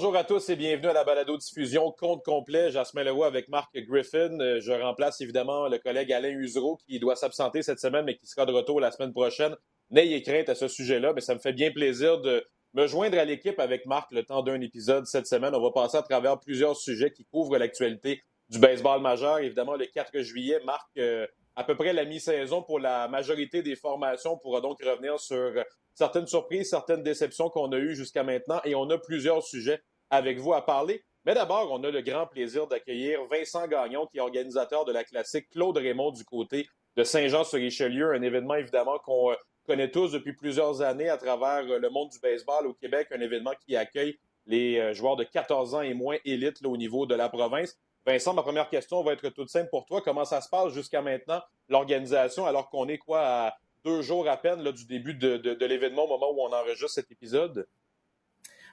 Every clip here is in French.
Bonjour à tous et bienvenue à la balado-diffusion Compte complet. Jasmin Leroy avec Marc Griffin. Euh, je remplace évidemment le collègue Alain Usereau qui doit s'absenter cette semaine mais qui sera de retour la semaine prochaine. N'ayez crainte à ce sujet-là, mais ça me fait bien plaisir de me joindre à l'équipe avec Marc le temps d'un épisode cette semaine. On va passer à travers plusieurs sujets qui couvrent l'actualité du baseball majeur. Évidemment, le 4 juillet marque euh, à peu près la mi-saison pour la majorité des formations. On pourra donc revenir sur certaines surprises, certaines déceptions qu'on a eues jusqu'à maintenant et on a plusieurs sujets avec vous à parler. Mais d'abord, on a le grand plaisir d'accueillir Vincent Gagnon, qui est organisateur de la classique Claude Raymond du côté de Saint-Jean-sur-Richelieu, un événement évidemment qu'on euh, connaît tous depuis plusieurs années à travers euh, le monde du baseball au Québec, un événement qui accueille les euh, joueurs de 14 ans et moins élites au niveau de la province. Vincent, ma première question va être toute simple pour toi. Comment ça se passe jusqu'à maintenant, l'organisation, alors qu'on est quoi à deux jours à peine là, du début de, l'événement au moment où on enregistre cet épisode?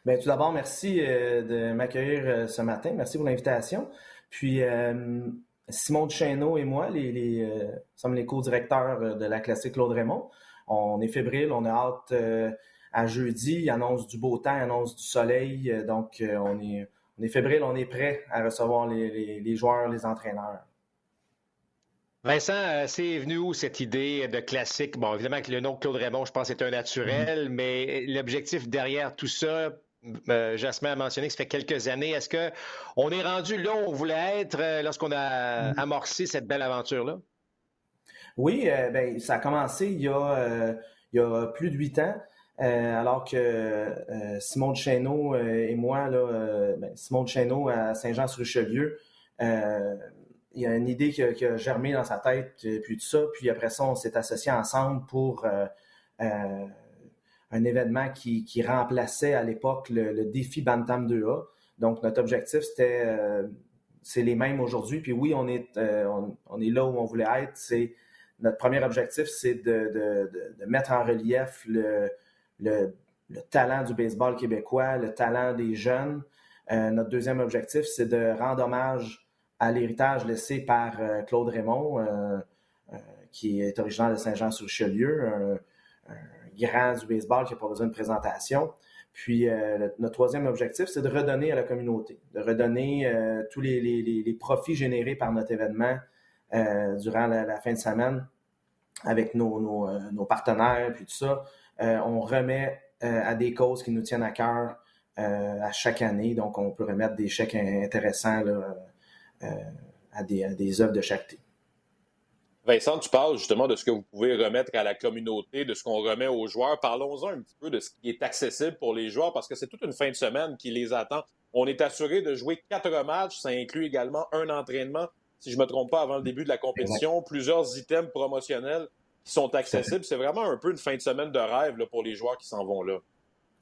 Bien, tout d'abord, merci euh, de m'accueillir euh, ce matin. Merci pour l'invitation. Puis, euh, Simon Duchesneau et moi, les, sommes les co-directeurs de la classique Claude Raymond. On est fébrile, on a hâte à jeudi. Annonce du beau temps, annonce du soleil. donc, on est, on est fébrile, on est prêt à recevoir les joueurs, les entraîneurs. Vincent, euh, c'est venu où cette idée de classique? Bon, évidemment que le nom de Claude Raymond, je pense, est un naturel, mm-hmm. mais l'objectif derrière tout ça, euh, Jasmin a mentionné que ça fait quelques années. Est-ce qu'on est rendu là où on voulait être euh, lorsqu'on a mm-hmm. amorcé cette belle aventure-là? Oui, ben, ça a commencé il y a, il y a plus de huit ans. Alors que Simon de Chesneau et moi, là, ben, Simon de à Saint-Jean-sur-Richelieu, il y a une idée qui a, germé dans sa tête, euh, puis ça. Puis après ça, on s'est associés ensemble pour euh, euh, un événement qui, remplaçait à l'époque le, défi Bantam 2A. Donc, notre objectif, c'était, c'est les mêmes aujourd'hui. Puis oui, on est, on, est là où on voulait être. C'est, notre premier objectif, c'est de, mettre en relief le, le, talent du baseball québécois, le talent des jeunes. notre deuxième objectif, c'est de rendre hommage à l'héritage laissé par euh, Claude Raymond, euh, euh, qui est originaire de Saint-Jean-sur-Richelieu, un, grand du baseball qui n'a pas besoin de présentation. Puis notre troisième objectif, c'est de redonner à la communauté, de redonner tous les, profits générés par notre événement durant la, fin de semaine avec nos, nos, partenaires, puis tout ça. On remet à des causes qui nous tiennent à cœur à chaque année. Donc, on peut remettre des chèques intéressants là, euh, à, des, œuvres de chaque Vincent, tu parles justement de ce que vous pouvez remettre à la communauté, de ce qu'on remet aux joueurs. Parlons-en un petit peu de ce qui est accessible pour les joueurs parce que c'est toute une fin de semaine qui les attend. On est assuré de jouer quatre matchs. Ça inclut également un entraînement, si je ne me trompe pas, avant le début de la compétition. Plusieurs items promotionnels qui sont accessibles. C'est vraiment un peu une fin de semaine de rêve pour les joueurs qui s'en vont là.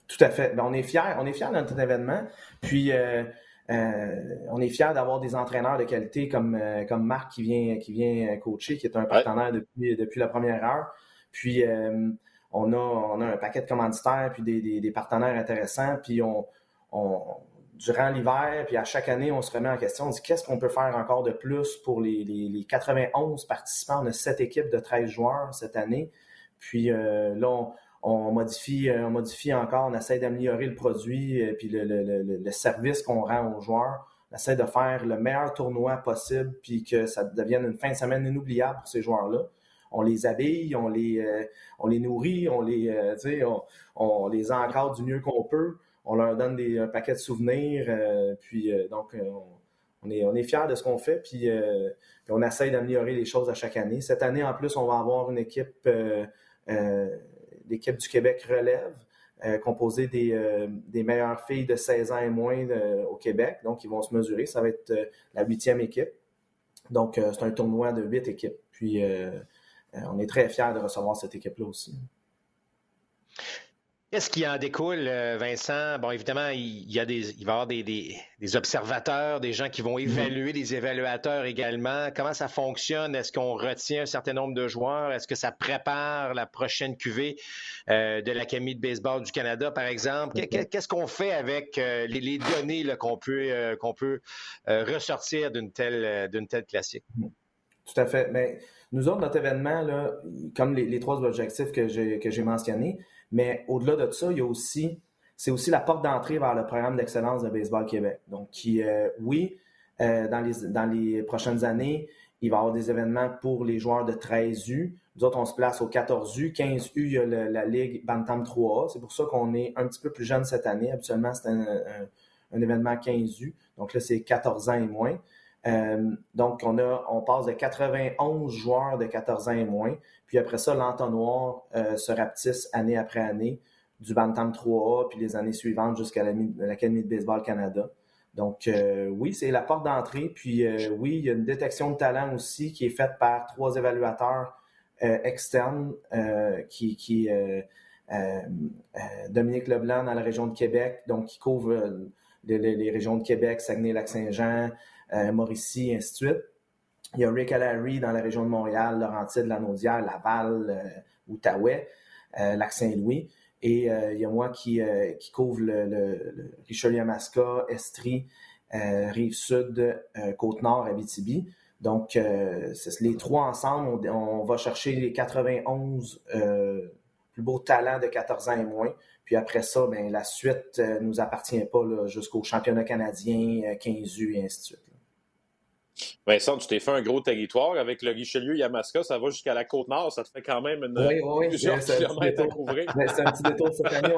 Tout à fait. Ben, on est fiers. On est fiers de notre événement. Puis, euh, euh, on est fiers d'avoir des entraîneurs de qualité comme, euh, comme Marc qui vient, qui vient coacher, qui est un partenaire depuis, depuis la première heure. Puis on, a, on a un paquet de commanditaires, puis des, des, partenaires intéressants. Puis on, on durant l'hiver, puis à chaque année, on se remet en question, on dit qu'est-ce qu'on peut faire encore de plus pour les, les, les, 91 participants. On a 7 équipes de 13 joueurs cette année? Puis là, on, on modifie, euh, on modifie encore, on essaie d'améliorer le produit euh, puis le, service qu'on rend aux joueurs. On essaie de faire le meilleur tournoi possible puis que ça devienne une fin de semaine inoubliable pour ces joueurs-là. On les habille, on les, euh, on les nourrit, on les, on, on, les encadre du mieux qu'on peut. On leur donne un paquet de souvenirs. puis donc, on, est, on est fiers de ce qu'on fait. Puis, on essaie d'améliorer les choses à chaque année. Cette année, en plus, on va avoir une équipe l'équipe du Québec relève, euh, composée euh, des, meilleures filles de 16 ans et moins au Québec. Donc, ils vont se mesurer. Ça va être euh, la huitième équipe. Donc, c'est un tournoi de huit équipes. Puis, on est très fiers de recevoir cette équipe-là aussi. Qu'est-ce qui en découle, euh, Vincent? Bon, évidemment, il, y a des, il va y avoir des, observateurs, des gens qui vont mhm. évaluer, des évaluateurs également. Comment ça fonctionne? Est-ce qu'on retient un certain nombre de joueurs? Est-ce que ça prépare la prochaine cuvée euh, de l'Académie de baseball du Canada, par exemple? Qu'est-ce qu'on fait avec euh, les, données qu'on peut, qu'on peut ressortir d'une telle, d'une telle classique? Tout à fait. Mais nous autres, notre événement, là, comme les, les trois objectifs que j'ai mentionnés, mais au-delà de ça, il y a aussi c'est aussi la porte d'entrée vers le programme d'excellence de Baseball Québec. Donc, qui, oui, dans, les, dans les prochaines années, il va y avoir des événements pour les joueurs de 13U. Nous autres, on se place au 14U. 15U, il y a la Ligue Bantam 3A. C'est pour ça qu'on est un petit peu plus jeune cette année. Habituellement, c'est un, un, événement 15U. Donc là, c'est 14 ans et moins. Euh, donc, on, a, on passe de 91 joueurs de 14 ans et moins. Puis après ça, l'entonnoir euh, se rapetisse année après année du Bantam 3A, puis les années suivantes jusqu'à l'Académie de baseball Canada. Donc, euh, oui, c'est la porte d'entrée. Puis, oui, il y a une détection de talent aussi qui est faite par trois évaluateurs externes qui, Dominique Leblanc dans la région de Québec, donc qui couvre les, les régions de Québec, Saguenay-Lac-Saint-Jean, euh, Mauricie, ainsi de suite. Il y a Rick Allary dans la région de Montréal, Laurentides, Lanaudière, Laval, euh, Outaouais, euh, Lac-Saint-Louis. Et il y a moi qui, couvre le, Richelieu-Masca, Estrie, Rive-Sud, Côte-Nord, Abitibi. Donc, les trois ensemble, on, va chercher les 91 plus beaux talents de 14 ans et moins. Puis après ça, ben, la suite ne nous appartient pas jusqu'au championnat canadien, 15U et ainsi de suite. Vincent, tu t'es fait un gros territoire avec le Richelieu-Yamaska, ça va jusqu'à la Côte-Nord, ça te fait quand même une, oui, oui, plusieurs kilomètres à couvrir. C'est un petit détour cette année.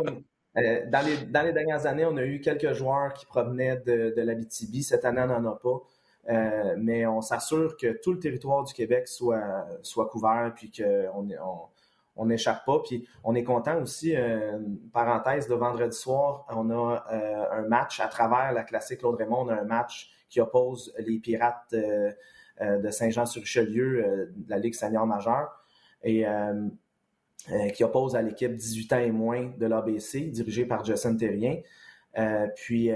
Euh, dans, les, dans, les, dernières années, on a eu quelques joueurs qui provenaient de, de l'Abitibi. Cette année, on n'en a pas. Euh, mais on s'assure que tout le territoire du Québec soit, soit couvert puis qu'on on n'échappe pas. Puis on est content aussi, euh, une parenthèse, de vendredi soir, on a un match à travers la classique Claude Raymond, on a un match qui oppose les Pirates euh, euh, de Saint-Jean-sur-Richelieu euh, de la Ligue senior majeure et qui oppose à l'équipe 18 ans et moins de l'ABC, dirigée par Justin Terrien. puis,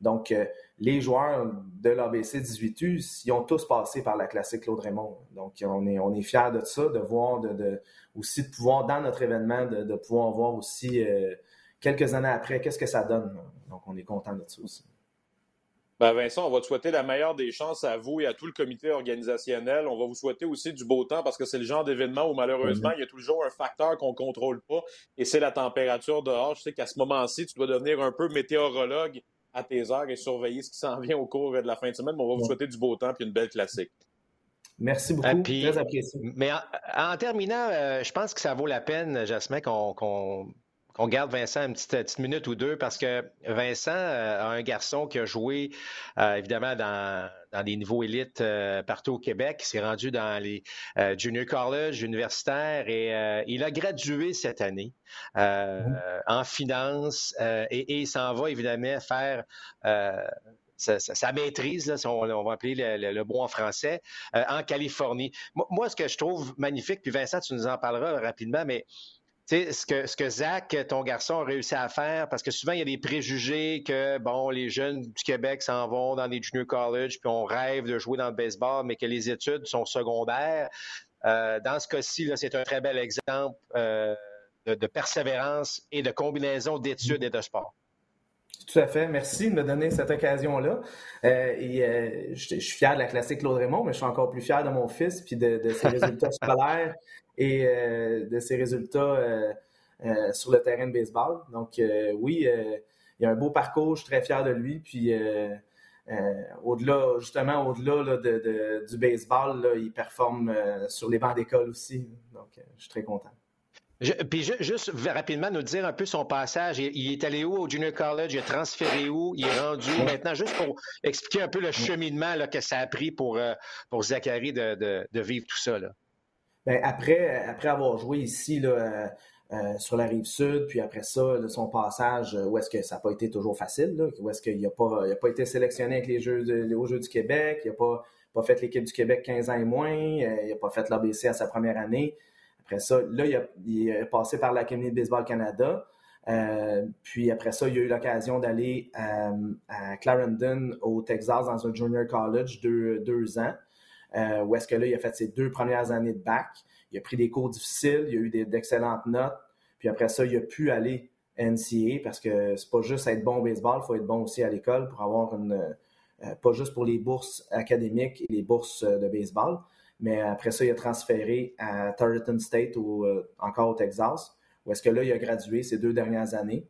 donc, les joueurs de l'ABC 18U, ils ont tous passé par la classique Claude Raymond. Donc, on est, on est fiers de ça, de voir, de, aussi de pouvoir, dans notre événement, de, pouvoir voir aussi quelques années après, qu'est-ce que ça donne. Donc, on est content de ça aussi. Ben Vincent, on va te souhaiter la meilleure des chances à vous et à tout le comité organisationnel. On va vous souhaiter aussi du beau temps parce que c'est le genre d'événement où malheureusement, mhm. il y a toujours un facteur qu'on ne contrôle pas et c'est la température dehors. Je sais qu'à ce moment-ci, tu dois devenir un peu météorologue à tes heures et surveiller ce qui s'en vient au cours de la fin de semaine. Mais on va vous souhaiter du beau temps et une belle classique. Merci beaucoup. Ah, Très apprécié. Mais en, terminant, euh, je pense que ça vaut la peine, Jasmin, qu'on on garde Vincent une petite, minute ou deux parce que Vincent euh, a un garçon qui a joué euh, évidemment dans, dans des niveaux élites euh, partout au Québec. Il s'est rendu dans les junior college universitaires et il a gradué cette année en finance et, il s'en va évidemment faire sa, maîtrise, on, va appeler le, le, en français, en Californie. Moi, ce que je trouve magnifique, puis Vincent, tu nous en parleras rapidement, mais ce que, ce que Zach, ton garçon, a réussi à faire, parce que souvent, il y a des préjugés que, bon, les jeunes du Québec s'en vont dans des junior college, puis on rêve de jouer dans le baseball, mais que les études sont secondaires. Euh, dans ce cas-ci, c'est un très bel exemple euh, de, persévérance et de combinaison d'études et de sport. Tout à fait. Merci de me donner cette occasion-là. Euh, et je, suis fier de la classique Claude Raymond, mais je suis encore plus fier de mon fils puis de, de ses résultats scolaires et euh, de ses résultats euh, euh, sur le terrain de baseball. Donc oui, il a un beau parcours, je suis très fier de lui. Puis au-delà, justement, au-delà de, du baseball, il performe sur les bancs d'école aussi. Donc je suis très content. puis juste rapidement nous dire un peu son passage. Il, est allé où au junior college? Il est transféré où? Il est rendu où maintenant? Juste pour expliquer un peu le cheminement que ça a pris pour, pour Zachary de, de, vivre tout ça. Là. Ben, après, après avoir joué ici là, euh, euh, sur la rive sud, puis après ça, son passage, euh, où est-ce que ça n'a pas été toujours facile, où est-ce qu'il n'a pas, pas été sélectionné avec les Jeux, aux Jeux du Québec, il n'a pas, fait l'équipe du Québec 15 ans et moins, il n'a pas fait l'ABC à sa première année. Après ça, là, il, a, est passé par l'Académie de Baseball Canada. puis après ça, il a eu l'occasion d'aller à Clarendon, au Texas, dans un junior college, deux, deux ans euh, où est-ce que là, il a fait ses deux premières années de bac. Il a pris des cours difficiles, il a eu d'excellentes notes. Puis après ça, il a pu aller NCA parce que c'est pas juste être bon au baseball, il faut être bon aussi à l'école pour avoir une. Euh, pas juste pour les bourses académiques et les bourses euh, de baseball, mais après ça, il a transféré à Tarleton State ou encore au Texas, où est-ce que là, il a gradué ces deux dernières années.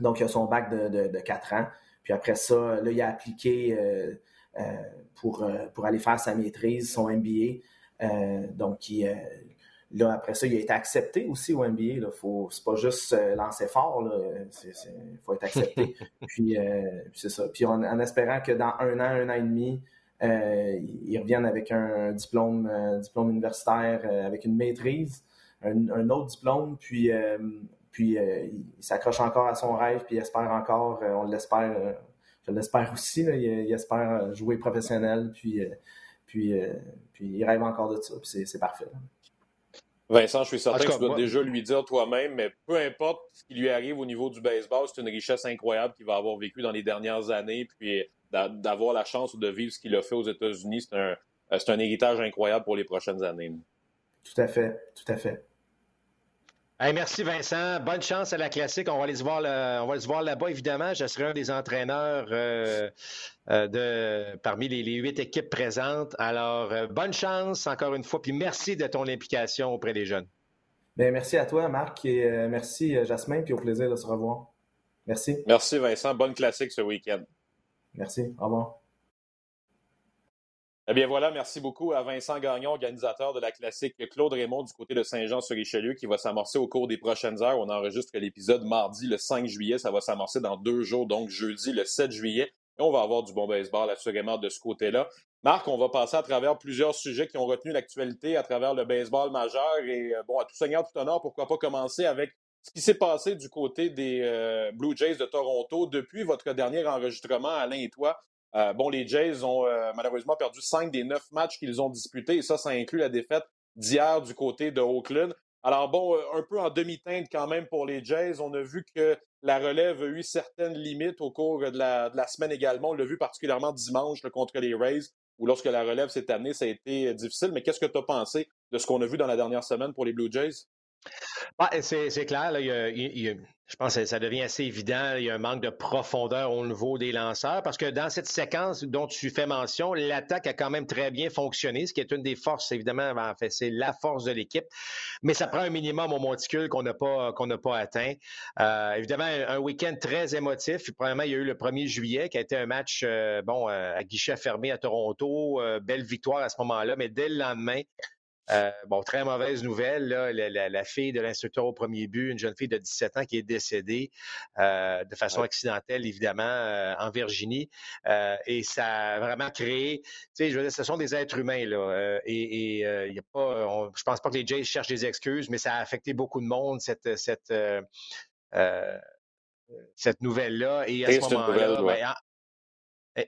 Donc, il a son bac de, de, 4 ans. Puis après ça, là, il a appliqué pour, pour aller faire sa maîtrise, son MBA. donc, il, Là, après ça, il a été accepté aussi au NBA. Ce n'est pas juste euh, lancer fort. Il faut être accepté. puis, euh, c'est ça. Puis en, espérant que dans un an, un an et demi, euh, il revienne avec un diplôme, diplôme universitaire, avec une maîtrise, un, autre diplôme, puis, puis il s'accroche encore à son rêve, puis il espère encore, on l'espère, je l'espère aussi, il, espère jouer professionnel, puis, puis, puis il rêve encore de ça, puis c'est parfait. Vincent, je suis certain que tu dois déjà lui dire toi-même, mais peu importe ce qui lui arrive au niveau du baseball, c'est une richesse incroyable qu'il va avoir vécu dans les dernières années. Puis d'avoir la chance de vivre ce qu'il a fait aux États-Unis, c'est un, un héritage incroyable pour les prochaines années. Tout à fait, tout à fait merci Vincent. Bonne chance à la classique. On va aller se voir, on va voir là-bas, évidemment. Je serai un des entraîneurs euh, euh, de, parmi les, huit équipes présentes. Alors, euh, bonne chance encore une fois. Puis merci de ton implication auprès des jeunes. Bien, merci à toi, Marc, et merci Jasmin, puis au plaisir de se revoir. Merci. Merci Vincent. Bonne classique ce week-end. Merci. Au revoir. Eh bien voilà, merci beaucoup à Vincent Gagnon, organisateur de la classique Claude Raymond du côté de Saint-Jean-sur-Richelieu qui va s'amorcer au cours des prochaines heures. On enregistre l'épisode mardi le 5 juillet. Ça va s'amorcer dans deux jours, donc jeudi le 7 juillet. Et on va avoir du bon baseball assurément de ce côté-là. Marc, on va passer à travers plusieurs sujets qui ont retenu l'actualité à travers le baseball majeur. Et euh, bon, à tout seigneur, tout honneur, pourquoi pas commencer avec ce qui s'est passé du côté des euh, Blue Jays de Toronto depuis votre dernier enregistrement, Alain et toi. Euh, bon, les Jays ont euh, malheureusement perdu cinq des neuf matchs qu'ils ont disputés, et ça, ça inclut la défaite d'hier du côté de Oakland. Alors bon, euh, un peu en demi-teinte quand même pour les Jays. On a vu que la relève a eu certaines limites au cours de la, semaine également. On l'a vu particulièrement dimanche contre les Rays, où lorsque la relève s'est amenée, ça a été difficile. Mais qu'est-ce que tu as pensé de ce qu'on a vu dans la dernière semaine pour les Blue Jays? Bah, c'est clair, je pense que ça devient assez évident. Il y a un manque de profondeur au niveau des lanceurs parce que dans cette séquence dont tu fais mention, l'attaque a quand même très bien fonctionné, ce qui est une des forces, évidemment, c'est la force de l'équipe. Mais ça prend un minimum au monticule qu'on n'a pas, qu'on n'a pas atteint. Euh, évidemment, un week-end très émotif. Premièrement, il y a eu le 1er juillet qui a été un match, euh, bon, euh, à guichet fermé à Toronto. belle victoire à ce moment-là, mais dès le lendemain, euh, bon, très mauvaise nouvelle, là, la, fille de l'instructeur au premier but, une jeune fille de 17 ans qui est décédée euh, de façon accidentelle, évidemment, euh, en Virginie. et ça a vraiment créé, tu sais, je veux dire, ce sont des êtres humains, là. et il y a pas, je pense pas que les Jays cherchent des excuses, mais ça a affecté beaucoup de monde, cette, cette, cette nouvelle-là. Et à ce moment-là, ben,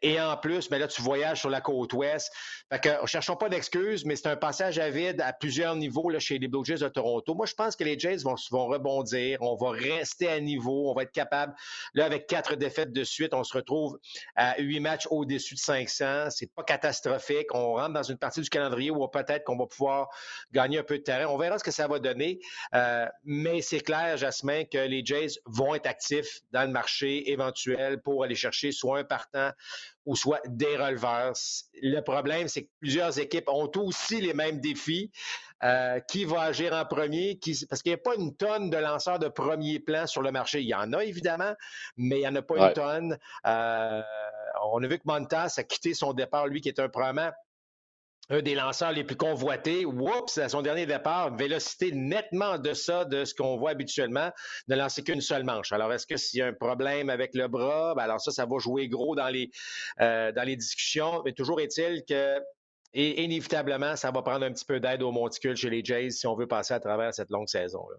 et en plus, mais ben là, tu voyages sur la côte ouest. Fait que, cherchons pas d'excuses, mais c'est un passage à vide à plusieurs niveaux là, chez les Blue Jays de Toronto. Moi, je pense que les Jays vont, vont rebondir. On va rester à niveau. On va être capable. Là, avec quatre défaites de suite, on se retrouve à huit matchs au-dessus de 500. C'est pas catastrophique. On rentre dans une partie du calendrier où peut-être qu'on va pouvoir gagner un peu de terrain. On verra ce que ça va donner. Euh, mais c'est clair, Jasmin, que les Jays vont être actifs dans le marché éventuel pour aller chercher soit un partant ou soit des releveurs. Le problème, c'est que plusieurs équipes ont aussi les mêmes défis. Euh, qui va agir en premier? parce qu'il n'y a pas une tonne de lanceurs de premier plan sur le marché. Il y en a évidemment, mais il n'y en a pas une tonne. Euh, on a vu que Montas a quitté son départ, lui qui est un probablement un des lanceurs les plus convoités. Oups, à son dernier départ, vélocité nettement de ça, de ce qu'on voit habituellement, ne lancer qu'une seule manche. Alors, est-ce que s'il y a un problème avec le bras, ben alors ça, ça va jouer gros dans les, euh, dans les discussions. Mais toujours est-il que et inévitablement, ça va prendre un petit peu d'aide au monticule chez les Jays si on veut passer à travers cette longue saison-là.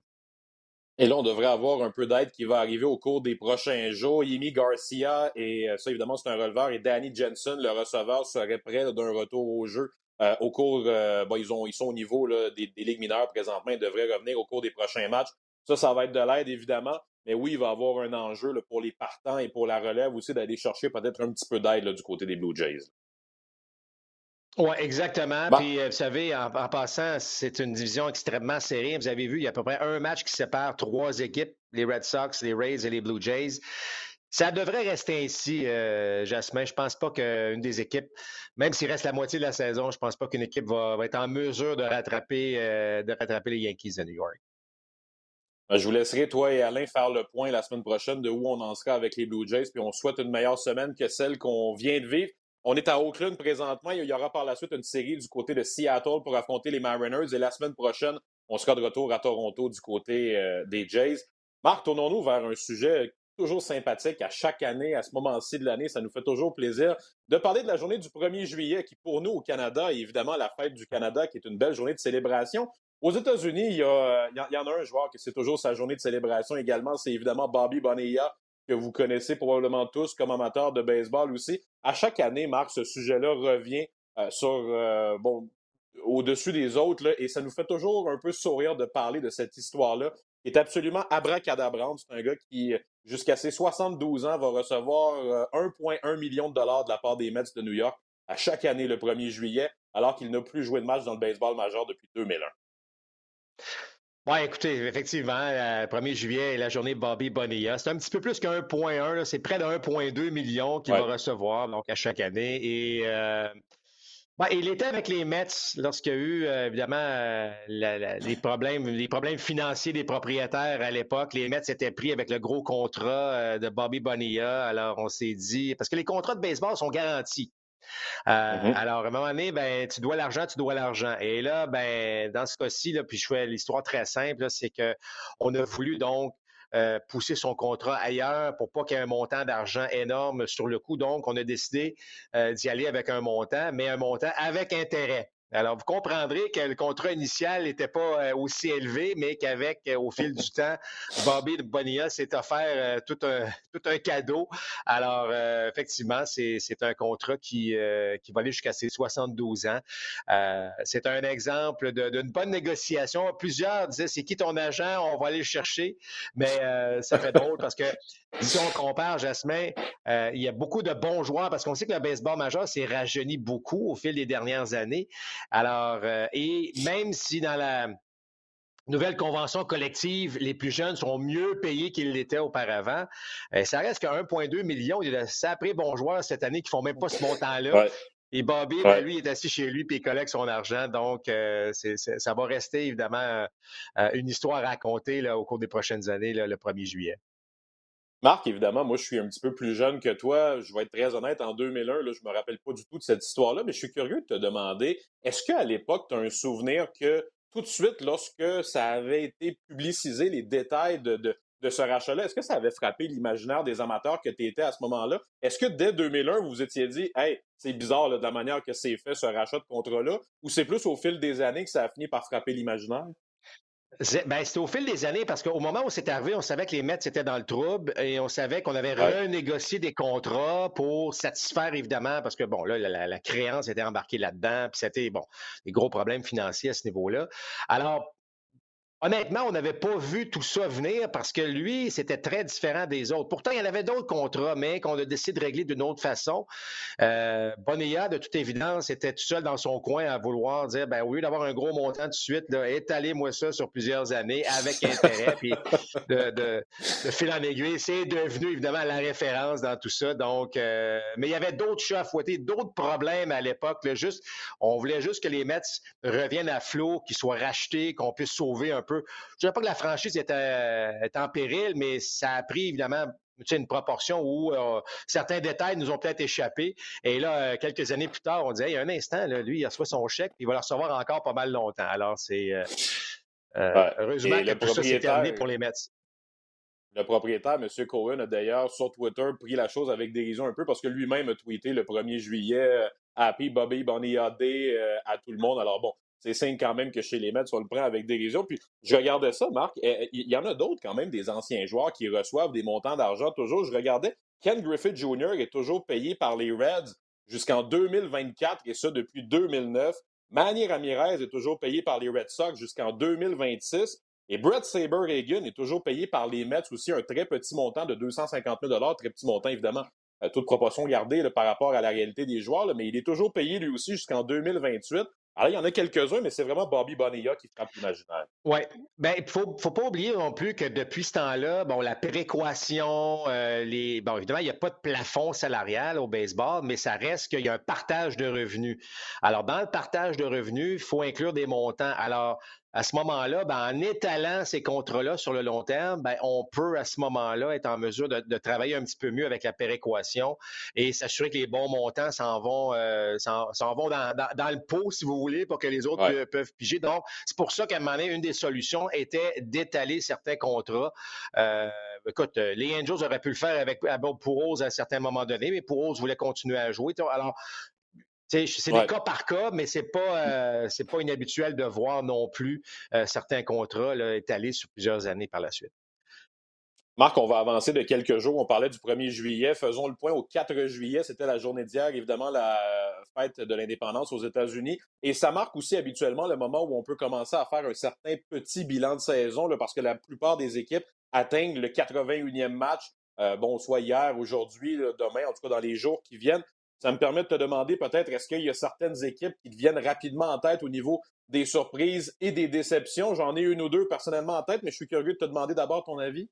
Et là, on devrait avoir un peu d'aide qui va arriver au cours des prochains jours. Yimi Garcia, et euh, ça, évidemment, c'est un releveur, et Danny Jensen, le receveur, serait prêt d'un retour au jeu euh, au cours, euh, ils, ont, ils sont au niveau des, ligues mineures présentement. Ils devraient revenir au cours des prochains matchs. Ça, ça va être de l'aide, évidemment. Mais oui, il va y avoir un enjeu pour les partants et pour la relève aussi d'aller chercher peut-être un petit peu d'aide du côté des Blue Jays. Oui, exactement. Puis, euh, vous savez, en, passant, c'est une division extrêmement serrée. Vous avez vu, il y a à peu près un match qui sépare trois équipes, les Red Sox, les Rays et les Blue Jays. Ça devrait rester ainsi, euh, Jasmin. Je pense pas qu'une des équipes, même s'il reste la moitié de la saison, je pense pas qu'une équipe va, être en mesure de rattraper, euh, de rattraper les Yankees de New York. Ben, je vous laisserai, toi et Alain, faire le point la semaine prochaine de où on en sera avec les Blue Jays, puis on souhaite une meilleure semaine que celle qu'on vient de vivre. On est à Oakland présentement. Il y aura par la suite une série du côté de Seattle pour affronter les Mariners. Et la semaine prochaine, on sera de retour à Toronto du côté euh, des Jays. Marc, tournons-nous vers un sujet toujours sympathique à chaque année, à ce moment-ci de l'année. Ça nous fait toujours plaisir de parler de la journée du 1er juillet, qui pour nous au Canada est évidemment la fête du Canada, qui est une belle journée de célébration. Aux États-Unis, il y, en a un joueur qui c'est toujours sa journée de célébration également, c'est évidemment Bobby Bonilla, que vous connaissez probablement tous comme amateur de baseball aussi. À chaque année, Marc, ce sujet-là revient euh, sur euh, bon au-dessus des autres, et ça nous fait toujours un peu sourire de parler de cette histoire-là, est absolument abracadabrante. C'est un gars qui, jusqu'à ses 72 ans, va recevoir 1,1 euh, million de dollars de la part des Mets de New York à chaque année le 1er juillet, alors qu'il n'a plus joué de match dans le baseball majeur depuis 2001. Oui, écoutez, effectivement, le 1er juillet est la journée Bobby Bonilla. C'est un petit peu plus qu'un 1.1, c'est près de 1,2 million qu'il va recevoir donc à chaque année. Et euh, ben, il était avec les Mets lorsqu'il y a eu, euh, évidemment, euh, les, problèmes, les problèmes financiers des propriétaires à l'époque. Les Mets étaient pris avec le gros contrat de Bobby Bonilla. Alors, on s'est dit, parce que les contrats de baseball sont garantis. Euh, mm-hmm. Alors, à un moment donné, ben, tu dois l'argent, tu dois l'argent. Et là, ben, dans ce cas-ci, puis je fais l'histoire très simple, c'est qu'on a voulu donc euh, pousser son contrat ailleurs pour pas qu'il y ait un montant d'argent énorme sur le coup. Donc, on a décidé euh, d'y aller avec un montant, mais un montant avec intérêt. Alors, vous comprendrez que le contrat initial n'était pas euh, aussi élevé, mais qu'avec, euh, au fil du temps, Bobby Bonilla s'est offert euh, tout, un, tout un cadeau. Alors, effectivement, c'est un contrat qui, qui va aller jusqu'à ses 72 ans. c'est un exemple d'une bonne négociation. Plusieurs disaient, c'est qui ton agent? On va aller le chercher. Mais ça fait drôle parce que si on compare, Jasmin, il y a beaucoup de bons joueurs parce qu'on sait que le baseball majeur s'est rajeuni beaucoup au fil des dernières années. Alors, euh, et même si dans la nouvelle convention collective, les plus jeunes sont mieux payés qu'ils l'étaient auparavant, euh, ça reste qu'à 1,2 million. Il y a de bons joueurs cette année qui font même pas ce montant-là. Et Bobby, ben, lui, est assis chez lui puis il collecte son argent. Donc, euh, ça va rester évidemment une histoire à raconter au cours des prochaines années, le 1er juillet. Marc, évidemment, moi, je suis un petit peu plus jeune que toi. Je vais être très honnête, en 2001, là, je me rappelle pas du tout de cette histoire-là, mais je suis curieux de te demander, est-ce qu'à l'époque, tu as un souvenir que tout de suite, lorsque ça avait été publicisé, les détails de, de, ce rachat-là, est-ce que ça avait frappé l'imaginaire des amateurs que tu étais à ce moment-là? Est-ce que dès 2001, vous vous étiez dit, hey, c'est bizarre de la manière que c'est fait ce rachat de contrat-là, ou c'est plus au fil des années que ça a fini par frapper l'imaginaire? Ben, c'était au fil des années parce qu'au moment où c'est arrivé, on savait que les Mets étaient dans le trouble et on savait qu'on avait renégocié des contrats pour satisfaire évidemment parce que bon là la, créance était embarquée là-dedans puis c'était bon des gros problèmes financiers à ce niveau-là. Alors Honnêtement, on n'avait pas vu tout ça venir parce que lui, c'était très différent des autres. Pourtant, il y en avait d'autres contrats, mais qu'on a décidé de régler d'une autre façon. Euh, Bonilla, de toute évidence, était tout seul dans son coin à vouloir dire, ben, au lieu d'avoir un gros montant de suite, étalez-moi ça sur plusieurs années avec intérêt, puis de, fil en aiguille. C'est devenu évidemment la référence dans tout ça. Donc, euh, mais il y avait d'autres chats à fouetter, d'autres problèmes à l'époque. Juste, on voulait juste que les Mets reviennent à flot, qu'ils soient rachetés, qu'on puisse sauver un je ne dirais pas que la franchise était, en péril, mais ça a pris évidemment une proportion où euh, certains détails nous ont peut-être échappé. Et là, euh, quelques années plus tard, on disait, il y a un instant, lui, il reçoit son chèque, puis il va le recevoir encore pas mal longtemps. Alors, c'est euh, heureusement que tout ça s'est terminé pour les Mets. Le propriétaire, M. Cohen, a d'ailleurs sur Twitter pris la chose avec dérision un peu parce que lui-même a tweeté le 1er juillet Happy Bobby Bonnie Day à tout le monde. Alors bon, c'est signe quand même que chez les Mets, on le prend avec dérision. Puis je regardais ça, Marc. Eh, il y en a d'autres quand même, des anciens joueurs qui reçoivent des montants d'argent toujours. Je regardais, Ken Griffith Jr. est toujours payé par les Reds jusqu'en 2024 et ça depuis 2009. Manny Ramirez est toujours payé par les Red Sox jusqu'en 2026. Et Brett Saber-Hagen est toujours payé par les Mets aussi un très petit montant de 250 000 très petit montant évidemment, toute proportion gardée par rapport à la réalité des joueurs, mais il est toujours payé lui aussi jusqu'en 2028. Alors, il y en a quelques-uns, mais c'est vraiment Bobby Bonilla qui frappe l'imaginaire. Oui. Bien, il ne faut, pas oublier non plus que depuis ce temps-là, bon, la péréquation, euh, les. Bon, évidemment, il n'y a pas de plafond salarial au baseball, mais ça reste qu'il y a un partage de revenus. Alors, dans le partage de revenus, il faut inclure des montants. Alors, à ce moment-là, ben, en étalant ces contrats-là sur le long terme, ben, on peut à ce moment-là être en mesure de, travailler un petit peu mieux avec la péréquation et s'assurer que les bons montants s'en vont, euh, s'en, vont dans, le pot, si vous voulez, pour que les autres peuvent piger. Donc, c'est pour ça qu'à un moment donné, une des solutions était d'étaler certains contrats. Euh, écoute, les Angels auraient pu le faire avec pour Rose à certains moments donnés, mais pour Rose voulait continuer à jouer. Alors, c'est des cas par cas, mais c'est pas euh, c'est pas inhabituel de voir non plus euh, certains contrats là, étalés sur plusieurs années par la suite. Marc, on va avancer de quelques jours. On parlait du 1er juillet. Faisons le point au 4 juillet. C'était la journée d'hier, évidemment, la fête de l'indépendance aux États-Unis. Et ça marque aussi habituellement le moment où on peut commencer à faire un certain petit bilan de saison, là, parce que la plupart des équipes atteignent le 81e match. Euh, bon, soit hier, aujourd'hui, demain, en tout cas dans les jours qui viennent. Ça me permet de te demander peut-être est-ce qu'il y a certaines équipes qui deviennent rapidement en tête au niveau des surprises et des déceptions? J'en ai une ou deux personnellement en tête, mais je suis curieux de te demander d'abord ton avis.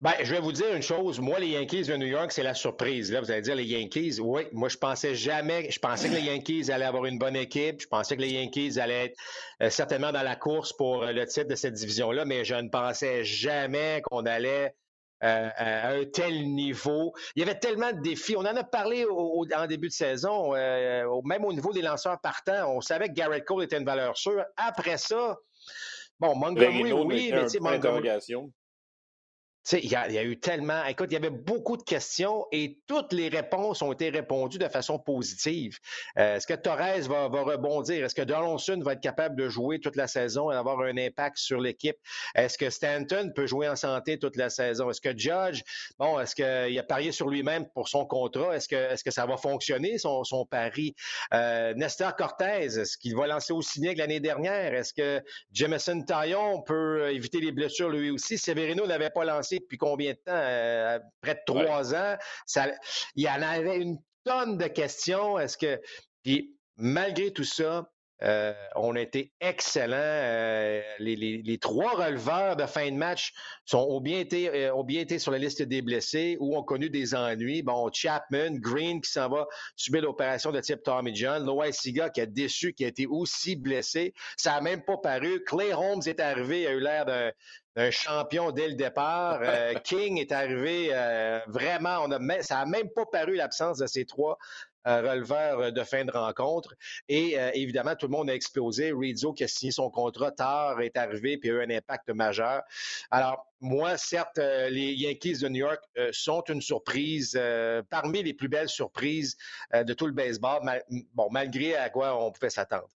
Ben, je vais vous dire une chose. Moi, les Yankees de New York, c'est la surprise. Là, vous allez dire les Yankees. Oui, moi, je pensais jamais. Je pensais que les Yankees allaient avoir une bonne équipe. Je pensais que les Yankees allaient être euh, certainement dans la course pour euh, le titre de cette division-là, mais je ne pensais jamais qu'on allait euh, à un tel niveau. Il y avait tellement de défis. On en a parlé en début de saison, euh, même au niveau des lanceurs partants. On savait que Garrett Cole était une valeur sûre. Après ça, bon, Montgomery, oui, mais tu sais, Montgomery. Il y, a, il y, a eu tellement. Écoute, il y avait beaucoup de questions et toutes les réponses ont été répondues de façon positive. Euh, est-ce que Torres va, rebondir? Est-ce que Donaldson va être capable de jouer toute la saison et avoir un impact sur l'équipe? Est-ce que Stanton peut jouer en santé toute la saison? Est-ce que Judge, bon, est-ce qu'il a parié sur lui-même pour son contrat? Est-ce que, est-ce que ça va fonctionner, son, pari? Euh, Nestor Cortez, est-ce qu'il va lancer bien que l'année dernière? Est-ce que Jameson Taillon peut éviter les blessures lui aussi? Severino n'avait pas lancé depuis combien de temps? Euh, près de trois ans. Ça, il y en avait une tonne de questions. Est-ce que. Puis, malgré tout ça, euh, on a été excellents. Euh, les, trois releveurs de fin de match sont, ont, bien été, ont bien été sur la liste des blessés ou ont connu des ennuis. Bon, Chapman, Green qui s'en va subir l'opération de type Tommy John, Siga qui a déçu, qui a été aussi blessé. Ça n'a même pas paru. Clay Holmes est arrivé, a eu l'air d'un un champion dès le départ. Euh, King est arrivé euh, vraiment, on a, ça n'a même pas paru l'absence de ces trois euh, releveurs de fin de rencontre. Et évidemment, tout le monde a explosé. Rizzo, qui a signé son contrat tard, est arrivé puis a eu un impact majeur. Alors, moi, certes, les Yankees de New York sont une surprise, parmi les plus belles surprises de tout le baseball, malgré à quoi on pouvait s'attendre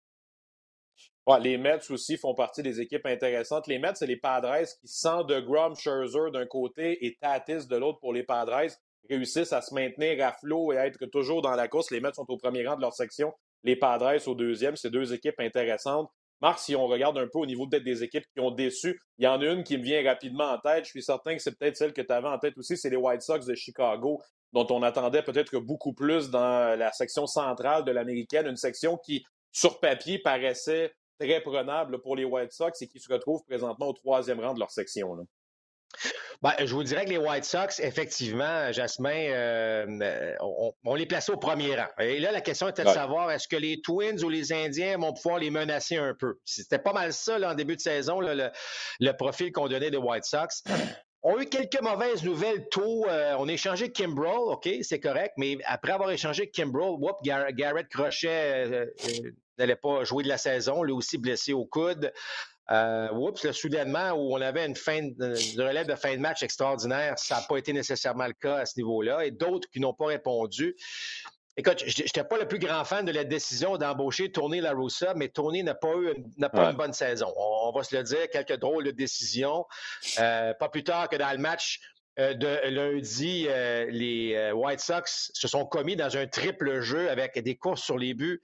les Mets aussi font partie des équipes intéressantes. Les Mets, c'est les Padres qui, sans de Grom Scherzer d'un côté et Tatis de l'autre pour les Padres, réussissent à se maintenir à flot et à être toujours dans la course. Les Mets sont au premier rang de leur section, les Padres au deuxième. C'est deux équipes intéressantes. Marc, si on regarde un peu au niveau peut-être des équipes qui ont déçu, il y en a une qui me vient rapidement en tête. Je suis certain que c'est peut-être celle que tu avais en tête aussi, c'est les White Sox de Chicago, dont on attendait peut-être beaucoup plus dans la section centrale de l'américaine, une section qui, sur papier, paraissait très prenable pour les White Sox et qui se retrouvent présentement au troisième rang de leur section. Ben, je vous dirais que les White Sox, effectivement, Jasmin, euh, on, les plaçait au premier rang. Et là, la question était de savoir est-ce que les Twins ou les Indiens vont pouvoir les menacer un peu? C'était pas mal ça en début de saison, le, profil qu'on donnait des White Sox. On a eu quelques mauvaises nouvelles tôt. Euh, on a échangé Kimbrell, OK, c'est correct, mais après avoir échangé Kimbrell, whoop, Garrett Crochet euh, n'allait pas jouer de la saison, lui aussi blessé au coude. Euh, oups, soudainement, où on avait une fin de, relève de fin de match extraordinaire, ça n'a pas été nécessairement le cas à ce niveau-là, et d'autres qui n'ont pas répondu. Écoute, je n'étais pas le plus grand fan de la décision d'embaucher Tony La Russa, mais Tony n'a pas eu n'a pas une bonne saison. On, va se le dire, quelques drôles de décisions. Euh, pas plus tard que dans le match euh, de lundi, euh, les White Sox se sont commis dans un triple jeu avec des courses sur les buts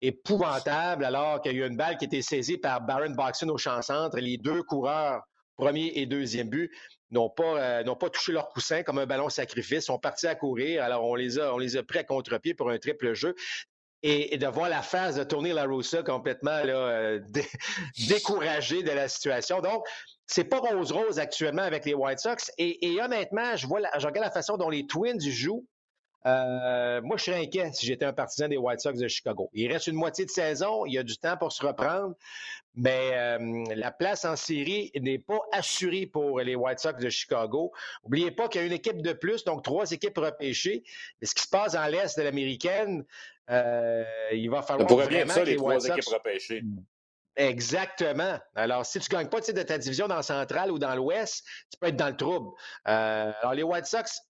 épouvantable alors qu'il y a eu une balle qui était saisie par Baron Boxon au champ centre. Les deux coureurs, premier et deuxième but, n'ont pas, euh, touché leur coussin comme un ballon sacrifice, sont partis à courir. Alors, on les a, on les a pris contre-pied pour un triple jeu. Et, de voir la phase de tourner la Rosa complètement euh, découragée de la situation. Donc, c'est pas rose-rose actuellement avec les White Sox. Et, honnêtement, je vois je regarde la façon dont les Twins jouent Euh, moi, je serais inquiet si j'étais un partisan des White Sox de Chicago. Il reste une moitié de saison, il y a du temps pour se reprendre, mais euh, la place en série n'est pas assurée pour les White Sox de Chicago. N'oubliez pas qu'il y a une équipe de plus, donc trois équipes repêchées. Mais ce qui se passe dans l'Est de l'Américaine, euh, il va falloir vraiment bien ça, les, trois équipes repêchées. Exactement. Alors, si tu ne gagnes pas de ta division dans le central ou dans l'ouest, tu peux être dans le trouble. alors, les White Sox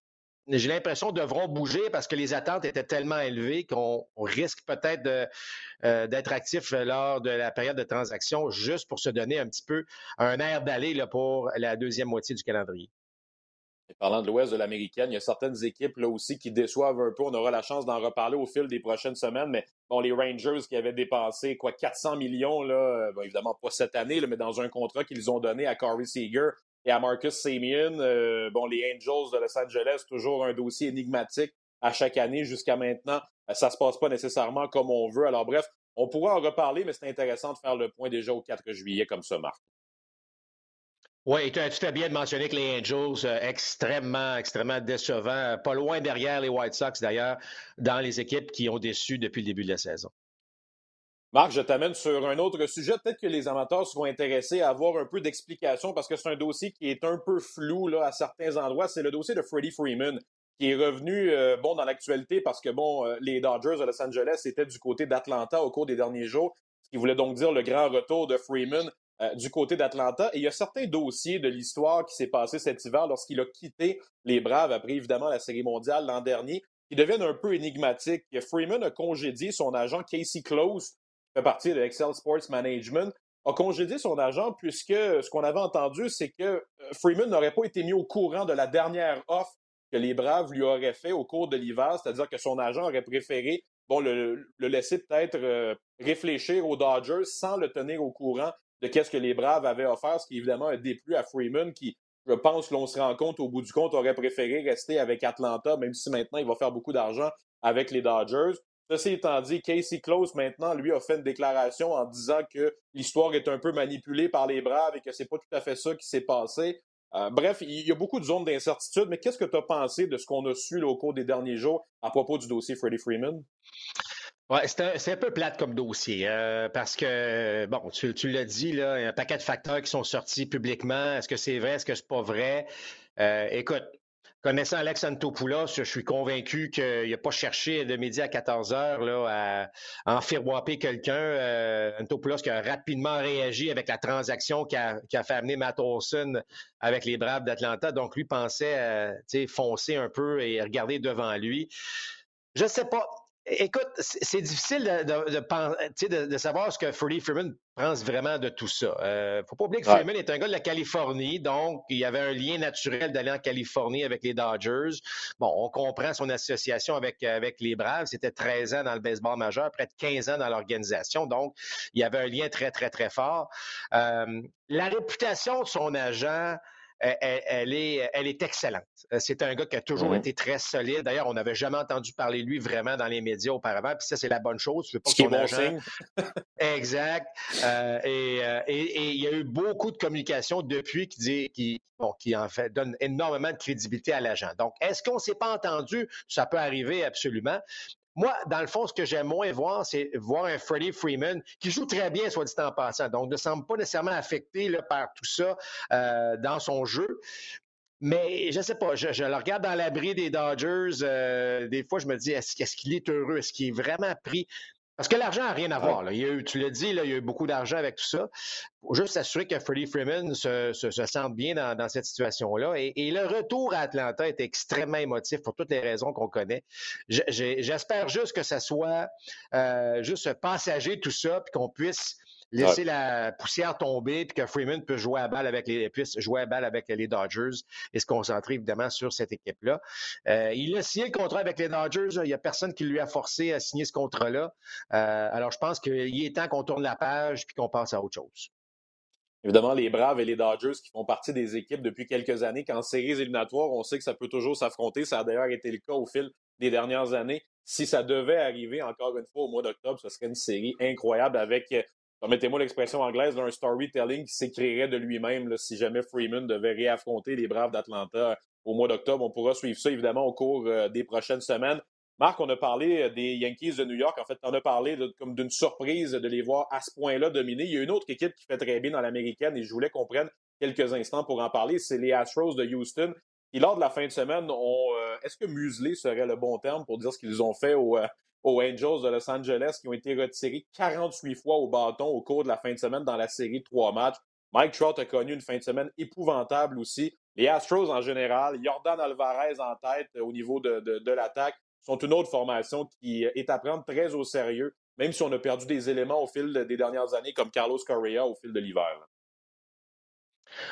j'ai l'impression, devront bouger parce que les attentes étaient tellement élevées qu'on risque peut-être euh, d'être actif lors de la période de transaction juste pour se donner un petit peu un air d'aller pour la deuxième moitié du calendrier. parlant de l'Ouest de l'Américaine, il y a certaines équipes là aussi qui déçoivent un peu. On aura la chance d'en reparler au fil des prochaines semaines, mais bon, les Rangers qui avaient dépensé quoi 400 millions, là, évidemment pas cette année, mais dans un contrat qu'ils ont donné à Corey Seager, et à Marcus Simeon. Euh, bon, les Angels de Los Angeles, toujours un dossier énigmatique à chaque année jusqu'à maintenant. Euh, ça ne se passe pas nécessairement comme on veut. Alors bref, on pourra en reparler, mais c'est intéressant de faire le point déjà au 4 juillet comme ça, Marc. Oui, tu as, bien mentionné que les Angels, euh, extrêmement, extrêmement décevants, pas loin derrière les White Sox d'ailleurs, dans les équipes qui ont déçu depuis le début de la saison. Marc, je t'amène sur un autre sujet. Peut-être que les amateurs seront intéressés à avoir un peu d'explication parce que c'est un dossier qui est un peu flou là, à certains endroits. C'est le dossier de Freddie Freeman qui est revenu euh, bon dans l'actualité parce que bon, euh, les Dodgers de Los Angeles étaient du côté d'Atlanta au cours des derniers jours, ce qui voulait donc dire le grand retour de Freeman euh, du côté d'Atlanta. Et il y a certains dossiers de l'histoire qui s'est passé cet hiver lorsqu'il a quitté les Braves après évidemment la Série mondiale l'an dernier qui deviennent un peu énigmatiques. Freeman a congédié son agent Casey Close fait partie de Excel Sports Management, a congédié son agent puisque ce qu'on avait entendu, c'est que euh, Freeman n'aurait pas été mis au courant de la dernière offre que les Braves lui auraient fait au cours de l'hiver, c'est-à-dire que son agent aurait préféré bon, le, laisser peut-être euh, réfléchir aux Dodgers sans le tenir au courant de qu'est-ce que les Braves avaient offert, ce qui évidemment a déplu à Freeman qui, je pense, l'on se rend compte au bout du compte, aurait préféré rester avec Atlanta, même si maintenant il va faire beaucoup d'argent avec les Dodgers. Ceci étant dit, Casey Close, maintenant, lui, a fait une déclaration en disant que l'histoire est un peu manipulée par les Braves et que c'est pas tout à fait ça qui s'est passé. Euh, bref, il y a beaucoup de zones d'incertitude, mais qu'est-ce que tu as pensé de ce qu'on a su au cours des derniers jours à propos du dossier Freddie Freeman? Ouais, c'est un, peu plate comme dossier, euh, parce que, bon, tu, l'as dit, là, il y a un paquet de facteurs qui sont sortis publiquement. Est-ce que c'est vrai, est-ce que c'est pas vrai? Euh, écoute, Connaissant Alex Antopoulos, je suis convaincu qu'il n'a pas cherché de midi à 14 heures là, à, enfiroiper quelqu'un. Euh, Antopoulos qui a rapidement réagi avec la transaction qui a, fait amener Matt Olson avec les Braves d'Atlanta. Donc, lui pensait euh, foncer un peu et regarder devant lui. Je ne sais pas. Écoute, c'est difficile de, de, savoir ce que Freddie Freeman pense vraiment de tout ça. Il euh, faut pas oublier que Freeman est un gars de la Californie, donc il y avait un lien naturel d'aller en Californie avec les Dodgers. Bon, on comprend son association avec, avec les Braves. C'était 13 ans dans le baseball majeur, près de 15 ans dans l'organisation, donc il y avait un lien très, très, très fort. Euh, la réputation de son agent elle, est, elle est excellente. Euh, c'est un gars qui a toujours été très solide. D'ailleurs, on n'avait jamais entendu parler de lui vraiment dans les médias auparavant. Puis ça, c'est la bonne chose. Ce qui est bon signe. exact. Euh, euh, et, il y a eu beaucoup de communication depuis qui dit, qui, bon, qui en fait donne énormément de crédibilité à l'agent. Donc, est-ce qu'on ne s'est pas entendu? Ça peut arriver absolument. Moi, dans le fond, ce que j'aime moins voir, c'est voir un Freddie Freeman qui joue très bien, soit dit en passant. Donc, ne semble pas nécessairement affecté par tout ça euh, dans son jeu. Mais je ne sais pas, je, le regarde dans l'abri des Dodgers. Euh, des fois, je me dis, est-ce qu'il est heureux? Est-ce qu'il est vraiment pris? Parce que l'argent n'a rien à voir. Là. Il y a eu, tu l'as dit, là, il y a eu beaucoup d'argent avec tout ça. Faut juste s'assurer que Freddie Freeman se, se, sente bien dans, cette situation-là. Et, le retour à Atlanta est extrêmement émotif pour toutes les raisons qu'on connaît. J'espère juste que ça soit euh, juste passager tout ça, puis qu'on puisse laisser la poussière tomber puis que Freeman puisse jouer à balle avec les puisse jouer à balle avec les Dodgers et se concentrer évidemment sur cette équipe-là. Euh, il a signé le contrat avec les Dodgers. Il n'y a personne qui lui a forcé à signer ce contrat-là. Euh, alors, je pense qu'il est temps qu'on tourne la page puis qu'on passe à autre chose. Évidemment, les Braves et les Dodgers qui font partie des équipes depuis quelques années, qu'en séries éliminatoires, on sait que ça peut toujours s'affronter. Ça a d'ailleurs été le cas au fil des dernières années. Si ça devait arriver encore une fois au mois d'octobre, ce serait une série incroyable avec permettez-moi l'expression anglaise, d'un storytelling qui s'écrirait de lui-même si jamais Freeman devait réaffronter les Braves d'Atlanta au mois d'octobre. On pourra suivre ça évidemment au cours euh, des prochaines semaines. Marc, on a parlé des Yankees de New York. En fait, on a parlé comme d'une surprise de les voir à ce point-là dominer. Il y a une autre équipe qui fait très bien dans l'américaine et je voulais qu'on prenne quelques instants pour en parler. C'est les Astros de Houston qui, lors de la fin de semaine, ont. Est-ce que muselé serait le bon terme pour dire ce qu'ils ont fait au, aux Angels de Los Angeles qui ont été retirés 48 fois au bâton au cours de la fin de semaine dans la série de trois matchs. Mike Trout a connu une fin de semaine épouvantable aussi. Les Astros en général, Jordan Alvarez en tête au niveau de, de, l'attaque, sont une autre formation qui est à prendre très au sérieux, même si on a perdu des éléments au fil des dernières années comme Carlos Correa au fil de l'hiver.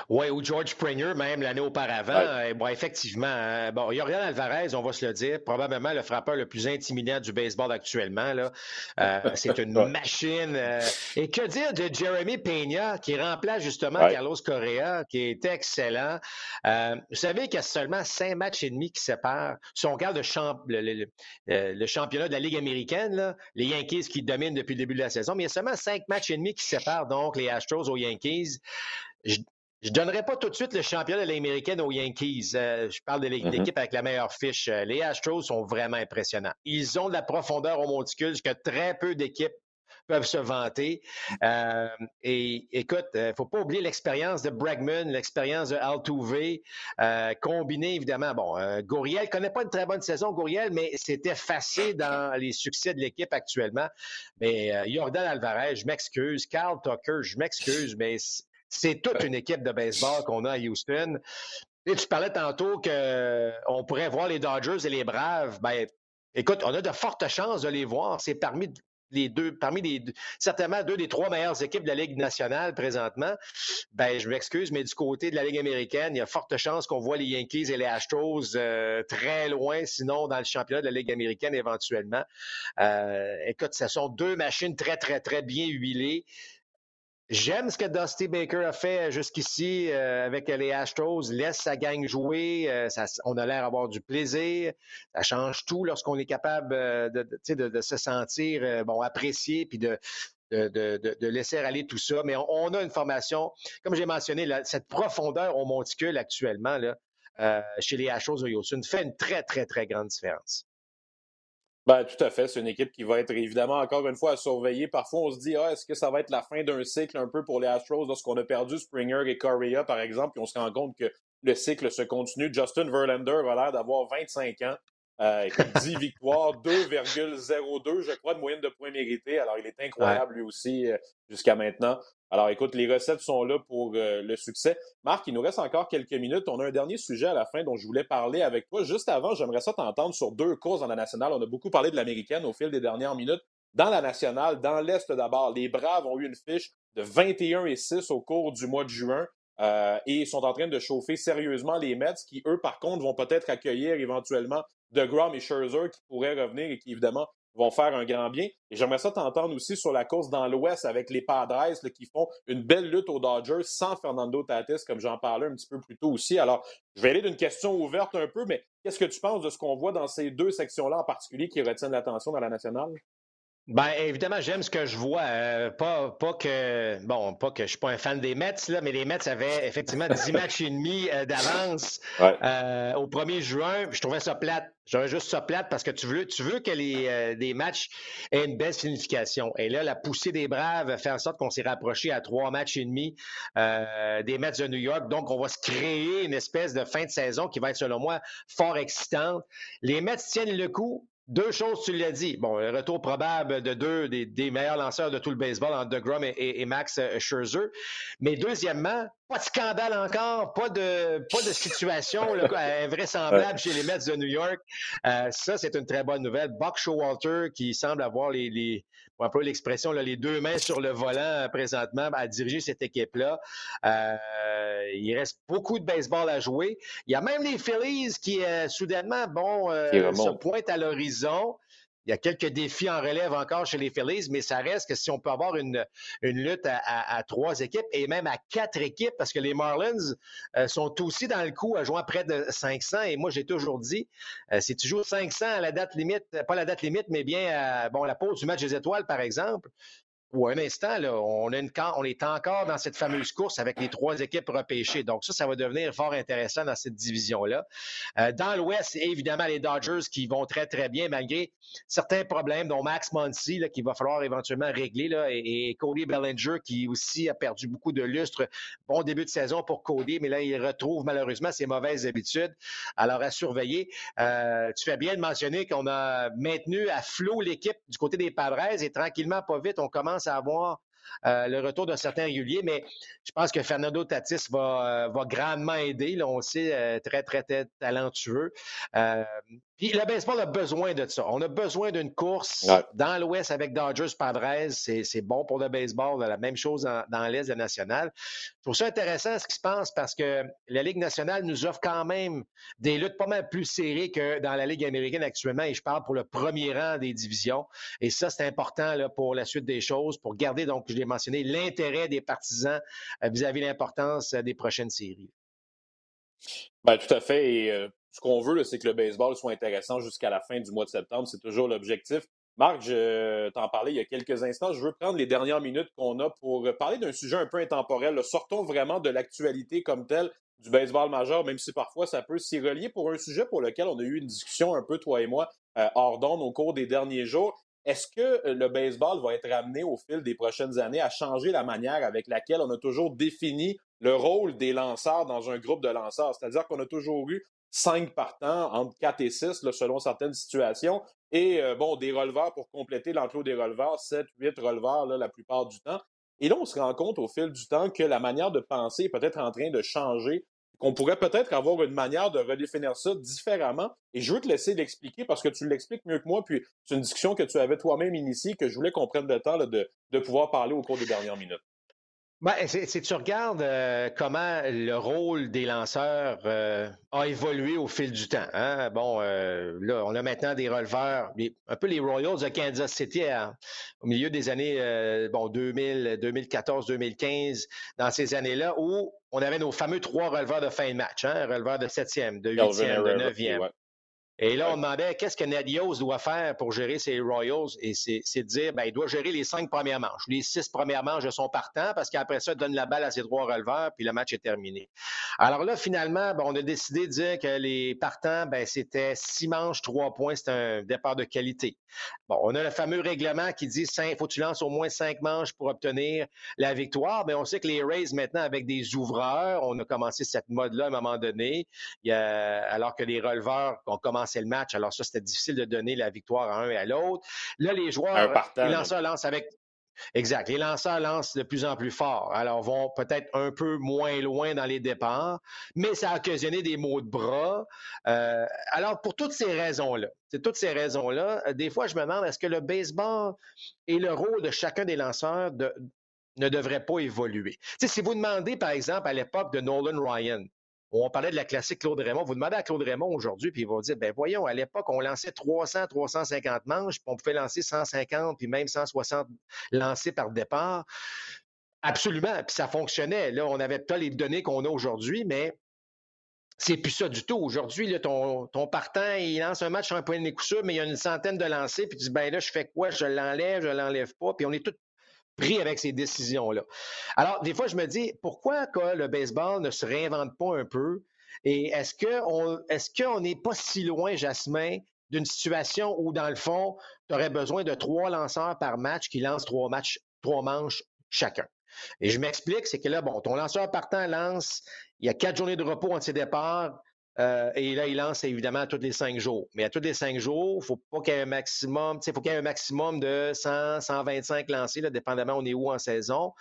Oui, ou George Springer, même l'année auparavant. Euh, bon, effectivement, hein, bon, Yorian Alvarez, on va se le dire, probablement le frappeur le plus intimidant du baseball actuellement. Là. Euh, c'est une machine. Euh, et que dire de Jeremy Peña, qui remplace justement Carlos Correa, qui est excellent. vous savez qu'il y a seulement cinq matchs et demi qui séparent. Si on regarde le, le, championnat de la Ligue américaine, là, les Yankees qui dominent depuis le début de la saison, mais il y a seulement cinq matchs et demi qui séparent donc les Astros aux Yankees. Je ne donnerai pas tout de suite le championnat de l'américaine aux Yankees. Euh, je parle de mm-hmm. l'équipe avec la meilleure fiche. Euh, les Astros sont vraiment impressionnants. Ils ont de la profondeur au monticule que très peu d'équipes peuvent se vanter. Euh, et écoute, il ne faut pas oublier l'expérience de Bregman, l'expérience de Altuve, euh, combiné évidemment. Bon, Gouriel connaît pas une très bonne saison, Gouriel, mais c'est effacé dans les succès de l'équipe actuellement. Mais Jordan Alvarez, je m'excuse. Carl Tucker, je m'excuse, mais c'est toute une équipe de baseball qu'on a à Houston. Et tu parlais tantôt qu'on pourrait voir les Dodgers et les Braves. Ben, écoute, on a de fortes chances de les voir. C'est parmi les deux, parmi les certainement deux des trois meilleures équipes de la Ligue nationale présentement. Ben, je m'excuse, mais du côté de la Ligue américaine, il y a forte chance qu'on voit les Yankees et les Astros euh, très loin, sinon dans le championnat de la Ligue américaine éventuellement. Euh, écoute, ce sont deux machines très, très, très bien huilées. J'aime ce que Dusty Baker a fait jusqu'ici euh, avec les Astros. Laisse sa gang jouer. Euh, on a l'air d'avoir du plaisir. Ça change tout lorsqu'on est capable euh, de, de, se sentir bon apprécié puis de, de, laisser aller tout ça. Mais on, a une formation, comme j'ai mentionné, cette profondeur au monticule actuellement là, chez les Astros de Houston fait une très, très, très grande différence. Ben, tout à fait. C'est une équipe qui va être évidemment encore une fois à surveiller. Parfois, on se dit, ah, est-ce que ça va être la fin d'un cycle un peu pour les Astros lorsqu'on a perdu Springer et Correa, par exemple, puis on se rend compte que le cycle se continue. Justin Verlander a l'air d'avoir 25 ans. Euh, 10 victoires, 2,02, je crois, de moyenne de points mérités. Alors, il est incroyable lui aussi euh, jusqu'à maintenant. Alors, écoute, les recettes sont là pour euh, le succès. Marc, il nous reste encore quelques minutes. On a un dernier sujet à la fin dont je voulais parler avec toi. Juste avant, j'aimerais ça t'entendre sur deux courses dans la nationale. On a beaucoup parlé de l'américaine au fil des dernières minutes. Dans la nationale, dans l'Est d'abord, les Braves ont eu une fiche de 21 et 6 au cours du mois de juin. Euh, et sont en train de chauffer sérieusement les Mets, qui, eux, par contre, vont peut-être accueillir éventuellement DeGrom et Scherzer qui pourraient revenir et qui, évidemment, vont faire un grand bien. Et j'aimerais ça t'entendre aussi sur la course dans l'Ouest avec les Padres qui font une belle lutte aux Dodgers sans Fernando Tatis, comme j'en parlais un petit peu plus tôt aussi. Alors, je vais aller d'une question ouverte un peu, mais qu'est-ce que tu penses de ce qu'on voit dans ces deux sections-là en particulier qui retiennent l'attention dans la nationale? Ben évidemment, j'aime ce que je vois. Euh, pas, pas que bon, pas que je suis pas un fan des Mets, là, mais les Mets avaient effectivement 10 matchs et demi euh, d'avance euh, au 1er juin. Je trouvais ça plate. J'aurais juste ça plate parce que tu veux, tu veux que les des matchs aient une belle signification. Et là, la poussée des Braves fait en sorte qu'on s'est rapproché à trois matchs et demi des Mets de New York. Donc, on va se créer une espèce de fin de saison qui va être, selon moi, fort excitante. Les Mets tiennent le coup. Deux choses, tu l'as dit. Bon, le retour probable de deux des, meilleurs lanceurs de tout le baseball, entre DeGrom et, et, Max euh, Scherzer. Mais deuxièmement, pas de scandale encore, pas de, pas de situation là, invraisemblable chez les Mets de New York. Euh, ça, c'est une très bonne nouvelle. Buck Showalter, qui semble avoir les, les un peu l'expression, les deux mains sur le volant euh, présentement à diriger cette équipe-là. Euh, il reste beaucoup de baseball à jouer. Il y a même les Phillies qui, euh, soudainement, bon, se pointent à l'horizon. Il y a quelques défis en relève encore chez les Phillies, mais ça reste que si on peut avoir une, lutte à, trois équipes et même à quatre équipes, parce que les Marlins euh, sont aussi dans le coup à jouer près de 500. Et moi, j'ai toujours dit, euh, si tu joues 500 à la date limite, pas la date limite, mais bien à bon, la pause du match des étoiles, par exemple, ou un instant, là, on, est encore dans cette fameuse course avec les trois équipes repêchées. Donc ça, ça va devenir fort intéressant dans cette division-là. Euh, dans l'Ouest, évidemment, les Dodgers qui vont très, très bien malgré certains problèmes, dont Max Muncy, qu'il va falloir éventuellement régler, et, Cody Bellinger qui aussi a perdu beaucoup de lustre. Bon début de saison pour Cody, mais là, il retrouve malheureusement ses mauvaises habitudes. Alors, à surveiller. Euh, tu fais bien de mentionner qu'on a maintenu à flot l'équipe du côté des Padres et tranquillement, pas vite, on commence à avoir euh, le retour d'un certain régulier, mais je pense que Fernando Tatis va, euh, va grandement aider. Là, on sait, euh, très, très, très talentueux. Puis le baseball a besoin de ça. On a besoin d'une course dans l'Ouest avec Dodgers Padres. C'est bon pour le baseball. La même chose dans, l'Est de la nationale. Je trouve ça intéressant ce qui se passe parce que la Ligue nationale nous offre quand même des luttes pas mal plus serrées que dans la Ligue américaine actuellement. Et je parle pour le premier rang des divisions. Et ça, c'est important là, pour la suite des choses, pour garder, donc, je l'ai mentionné, l'intérêt des partisans euh, vis-à-vis de l'importance euh, des prochaines séries. Bien, tout à fait. Et euh, ce qu'on veut, c'est que le baseball soit intéressant jusqu'à la fin du mois de septembre. C'est toujours l'objectif. Marc, je t'en parlais il y a quelques instants. Je veux prendre les dernières minutes qu'on a pour parler d'un sujet un peu intemporel. Sortons vraiment de l'actualité comme telle du baseball majeur, même si parfois ça peut s'y relier pour un sujet pour lequel on a eu une discussion un peu, toi et moi, euh, hors d'onde au cours des derniers jours. Est-ce que le baseball va être amené au fil des prochaines années à changer la manière avec laquelle on a toujours défini le rôle des lanceurs dans un groupe de lanceurs? C'est-à-dire qu'on a toujours eu cinq partants, entre quatre et six, selon certaines situations. Et euh, bon, des releveurs pour compléter l'enclos des releveurs, sept, huit releveurs la plupart du temps. Et là, on se rend compte au fil du temps que la manière de penser est peut-être en train de changer, qu'on pourrait peut-être avoir une manière de redéfinir ça différemment. Et je veux te laisser l'expliquer parce que tu l'expliques mieux que moi, puis c'est une discussion que tu avais toi-même initiée, que je voulais qu'on prenne le temps de, de pouvoir parler au cours des dernières minutes. Ben, c'est tu regardes euh, comment le rôle des lanceurs euh, a évolué au fil du temps. Hein? Bon, euh, là, on a maintenant des releveurs, un peu les Royals de Kansas City au milieu des années bon 2000, 2014, 2015, dans ces années-là où on avait nos fameux trois releveurs de fin de match, hein, releveurs de septième, de huitième, de neuvième. Et là, on demandait qu'est-ce que Ned Yost doit faire pour gérer ses Royals? Et c'est de dire, ben, il doit gérer les cinq premières manches. Les six premières manches de son partant, parce qu'après ça, il donne la balle à ses trois releveurs, puis le match est terminé. Alors là, finalement, ben, on a décidé de dire que les partants, ben, c'était six manches, trois points, c'est un départ de qualité. Bon, on a le fameux règlement qui dit, il faut que tu lances au moins cinq manches pour obtenir la victoire. Mais ben, on sait que les Rays, maintenant, avec des ouvreurs, on a commencé cette mode-là à un moment donné, il y a, alors que les releveurs ont commencé le match. Alors ça, c'était difficile de donner la victoire à un et à l'autre. Là, les joueurs, les lanceurs lancent avec Exact. Les lanceurs lancent de plus en plus fort. Alors, vont peut-être un peu moins loin dans les départs, mais ça a occasionné des maux de bras. Euh, alors, pour toutes ces raisons-là, c'est toutes ces raisons-là, euh, des fois, je me demande, est-ce que le baseball et le rôle de chacun des lanceurs ne devrait pas évoluer? si vous demandez, par exemple, à l'époque de Nolan Ryan, on parlait de la classique Claude Raymond. Vous demandez à Claude Raymond aujourd'hui, puis il va dire, ben voyons, à l'époque, on lançait 300, 350 manches, puis on pouvait lancer 150, puis même 160 lancés par départ. Absolument, puis ça fonctionnait. Là, on n'avait pas les données qu'on a aujourd'hui, mais c'est plus ça du tout. Aujourd'hui, ton, ton partant, il lance un match sur un point de coup mais il y a une centaine de lancés, puis tu dis, ben là, je fais quoi? Je l'enlève, je l'enlève pas, puis on est tous pris avec ces décisions-là. Alors, des fois, je me dis, pourquoi le baseball ne se réinvente pas un peu? Et est-ce qu'on est n'est pas si loin, Jasmin, d'une situation où, dans le fond, tu aurais besoin de trois lanceurs par match qui lancent trois matchs, trois manches chacun? Et je m'explique, c'est que là, bon, ton lanceur partant lance, il y a quatre journées de repos entre ses départs, euh, et là, il lance évidemment tous les cinq jours. Mais à tous les cinq jours, il faut pas qu'il y ait un maximum, faut qu'il y ait un maximum de 100, 125 lancés, là, dépendamment on est où en saison.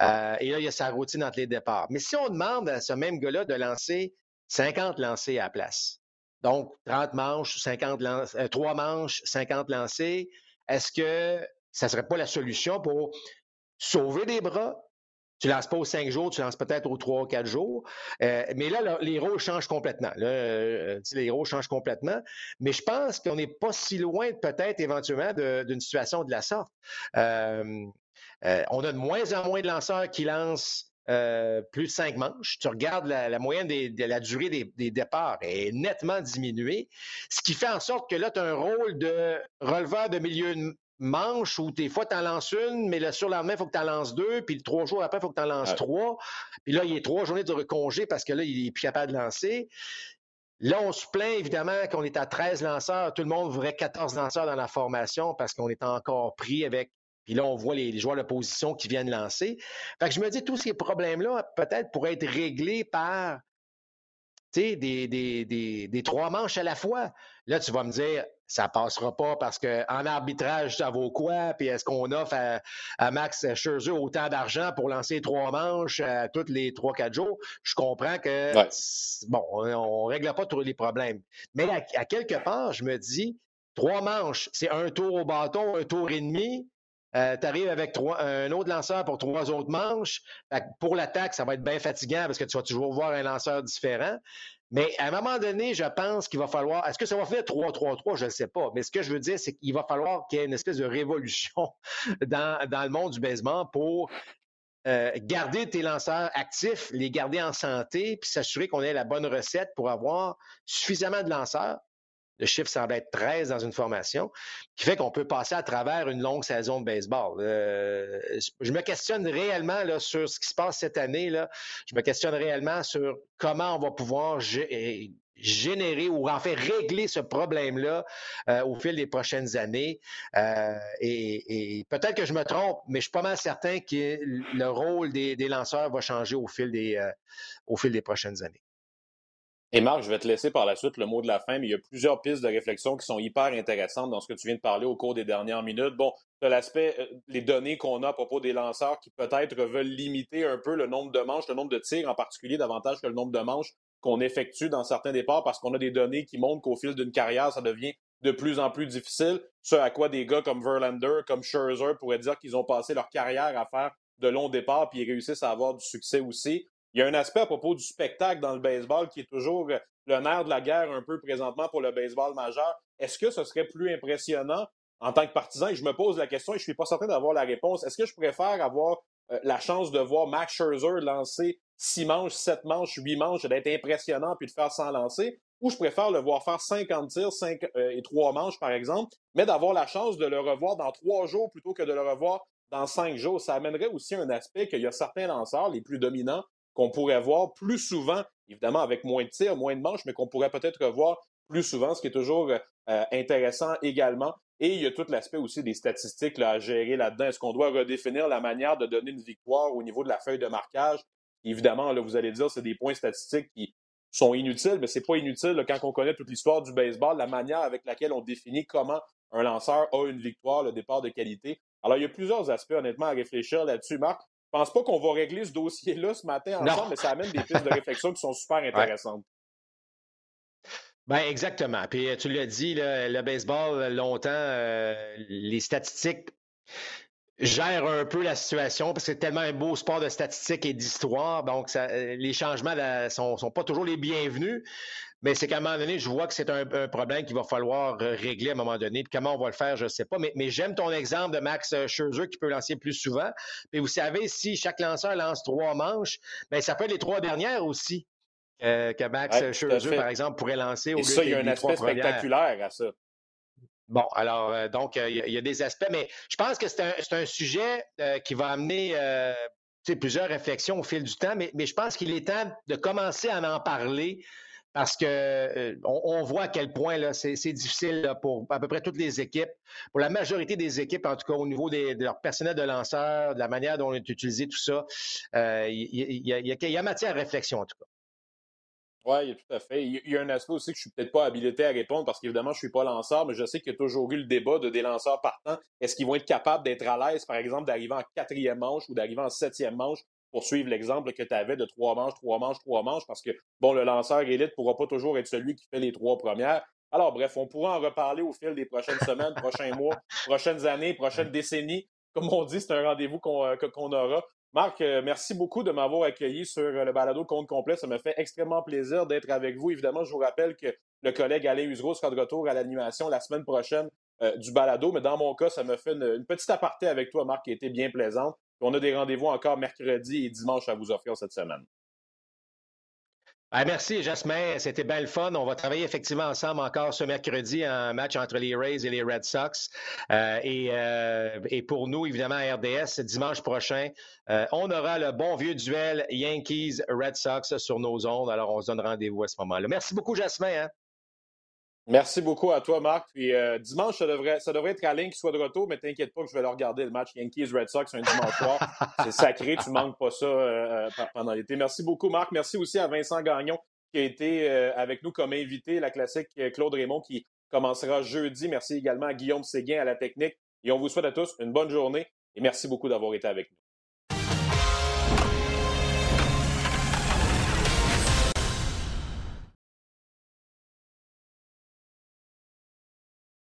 Euh, et là, il y a sa routine entre les départs. Mais si on demande à ce même gars-là de lancer 50 lancés à la place, donc 30 manches, 50 lance, 3 euh, manches, 50 lancés, est-ce que ça serait pas la solution pour sauver des bras, tu lances pas aux cinq jours, tu lances peut-être aux trois ou quatre jours. Euh, mais là, les rôles changent complètement. Euh, les rôles changent complètement. Mais je pense qu'on n'est pas si loin, peut-être, éventuellement, d'une situation de la sorte. Euh, on a de moins en moins de lanceurs qui lancent plus de cinq manches. Tu regardes la, moyenne de la durée des, des, départs est nettement diminuée, ce qui fait en sorte que là, tu as un rôle de releveur de milieu manches où des fois, tu en lances une, mais le surlendemain, il faut que tu en lances deux, puis trois jours après, il faut que tu en lances trois. Puis là, il y a trois journées de congé parce que là, il est plus capable de lancer. Là, on se plaint évidemment qu'on est à 13 lanceurs. Tout le monde voudrait 14 lanceurs dans la formation parce qu'on est encore pris avec. Puis là, on voit les, joueurs de position qui viennent lancer. Fait que je me dis, tous ces problèmes-là, peut-être pourraient être réglés par des, des, des, des, trois manches à la fois. Là, tu vas me dire, ça passera pas parce qu'en arbitrage, ça vaut quoi? Puis est-ce qu'on offre à, Max Scherzer autant d'argent pour lancer trois manches à tous les trois, quatre jours? Je comprends que, bon, on ne règle pas tous les problèmes. Mais à, quelque part, je me dis, trois manches, c'est un tour au bâton, un tour et demi. Euh, tu arrives avec un autre lanceur pour trois autres manches. pour l'attaque, ça va être bien fatigant parce que tu vas toujours voir un lanceur différent. Mais à un moment donné, je pense qu'il va falloir. Est-ce que ça va faire 3-3-3? Je ne sais pas. Mais ce que je veux dire, c'est qu'il va falloir qu'il y ait une espèce de révolution dans, le monde du baseball pour euh, garder tes lanceurs actifs, les garder en santé, puis s'assurer qu'on ait la bonne recette pour avoir suffisamment de lanceurs le chiffre semble être 13 dans une formation, qui fait qu'on peut passer à travers une longue saison de baseball. Euh, je me questionne réellement là, sur ce qui se passe cette année. Là. Je me questionne réellement sur comment on va pouvoir générer ou en fait régler ce problème-là euh, au fil des prochaines années. Euh, et, peut-être que je me trompe, mais je suis pas mal certain que le rôle des, lanceurs va changer au fil des, au fil des prochaines années. Et Marc, je vais te laisser par la suite le mot de la fin, mais il y a plusieurs pistes de réflexion qui sont hyper intéressantes dans ce que tu viens de parler au cours des dernières minutes. Bon, as l'aspect, euh, les données qu'on a à propos des lanceurs qui peut-être veulent limiter un peu le nombre de manches, le nombre de tirs en particulier, davantage que le nombre de manches qu'on effectue dans certains départs parce qu'on a des données qui montrent qu'au fil d'une carrière, ça devient de plus en plus difficile. Ce à quoi des gars comme Verlander, comme Scherzer pourraient dire qu'ils ont passé leur carrière à faire de longs départs puis ils réussissent à avoir du succès aussi. Il y a un aspect à propos du spectacle dans le baseball qui est toujours euh, le nerf de la guerre un peu présentement pour le baseball majeur. Est-ce que ce serait plus impressionnant en tant que partisan? Et je me pose la question et je suis pas certain d'avoir la réponse. Est-ce que je préfère avoir euh, la chance de voir Max Scherzer lancer six manches, sept manches, huit manches d'être impressionnant puis de faire sans lancer? Ou je préfère le voir faire 50 tirs, 5 euh, et trois manches, par exemple, mais d'avoir la chance de le revoir dans trois jours plutôt que de le revoir dans cinq jours? Ça amènerait aussi un aspect qu'il y a certains lanceurs, les plus dominants, qu'on pourrait voir plus souvent, évidemment avec moins de tirs, moins de manches, mais qu'on pourrait peut-être voir plus souvent, ce qui est toujours euh, intéressant également. Et il y a tout l'aspect aussi des statistiques là, à gérer là-dedans. Est-ce qu'on doit redéfinir la manière de donner une victoire au niveau de la feuille de marquage? Évidemment, là, vous allez dire, c'est des points statistiques qui sont inutiles, mais c'est pas inutile quand on connaît toute l'histoire du baseball, la manière avec laquelle on définit comment un lanceur a une victoire, le départ de qualité. Alors, il y a plusieurs aspects, honnêtement, à réfléchir là-dessus, Marc. Je pense pas qu'on va régler ce dossier-là ce matin ensemble, mais ça amène des pistes de réflexion qui sont super intéressantes. Ben exactement. Puis euh, tu l'as dit, le baseball, longtemps, euh, les statistiques gèrent un peu la situation parce que c'est tellement un beau sport de statistiques et d'histoire. Donc, ça, euh, les changements ne sont, sont, pas toujours les bienvenus. Mais c'est qu'à un moment donné, je vois que c'est un, problème qu'il va falloir euh, régler à un moment donné. Puis comment on va le faire, je ne sais pas. Mais, j'aime ton exemple de Max euh, Scherzer qui peut lancer plus souvent. Mais vous savez, si chaque lanceur lance trois manches, bien, ça peut être les trois dernières aussi. Euh, que Max Scherzer, par exemple, pourrait lancer au Et ça, il y a un aspect spectaculaire à ça. Bon, alors, donc, il y, a des aspects, mais je pense que c'est un, sujet qui va amener plusieurs réflexions au fil du temps, mais, mais je pense qu'il est temps de commencer à en parler parce que euh, on, voit à quel point c'est, difficile pour à peu près toutes les équipes, pour la majorité des équipes, en tout cas au niveau des, de leur personnel de lanceurs, de la manière dont on est utilisé tout ça, euh, il y, a, matière à réflexion en tout cas. Oui, tout à fait. Il y a un aspect aussi que je suis peut-être pas habilité à répondre parce qu'évidemment, je suis pas lanceur, mais je sais qu'il y a toujours eu le débat de des lanceurs partants. Est-ce qu'ils vont être capables d'être à l'aise, par exemple, d'arriver en quatrième manche ou d'arriver en septième manche? Pour suivre l'exemple que tu avais de trois manches, trois manches, trois manches, parce que, bon, le lanceur élite ne pourra pas toujours être celui qui fait les trois premières. Alors, bref, on pourra en reparler au fil des prochaines semaines, prochains mois, prochaines années, prochaines décennies. Comme on dit, c'est un rendez-vous qu'on euh, aura. Marc, euh, merci beaucoup de m'avoir accueilli sur euh, le balado compte complet. Ça me fait extrêmement plaisir d'être avec vous. Évidemment, je vous rappelle que le collègue Alain Usereau sera de retour à l'animation la semaine prochaine du balado. Mais dans mon cas, ça me fait une, une, petite aparté avec toi, Marc, qui a été bien plaisante. On a des rendez-vous encore mercredi et dimanche à vous offrir cette semaine. Ah, merci, Jasmin. C'était bien fun. On va travailler effectivement ensemble encore ce mercredi, un match entre les Rays et les Red Sox. Euh, euh, et, pour nous, évidemment, à RDS, dimanche prochain, euh, on aura le bon vieux duel Yankees-Red Sox sur nos ondes. Alors, on se donne rendez-vous à ce moment-là. Merci beaucoup, Jasmin. Hein. Merci beaucoup à toi, Marc. Puis dimanche, ça devrait, ça devrait être Alain qui soit de retour, mais t'inquiète pas que je vais le regarder le match Yankees-Red Sox un dimanche soir. C'est sacré, tu manques pas ça pendant l'été. Merci beaucoup, Marc. Merci aussi à Vincent Gagnon qui a été euh, avec nous comme invité, la classique euh, Claude Raymond qui commencera jeudi. Merci également à Guillaume Séguin à la technique. Et on vous souhaite à tous une bonne journée et merci beaucoup d'avoir été avec nous.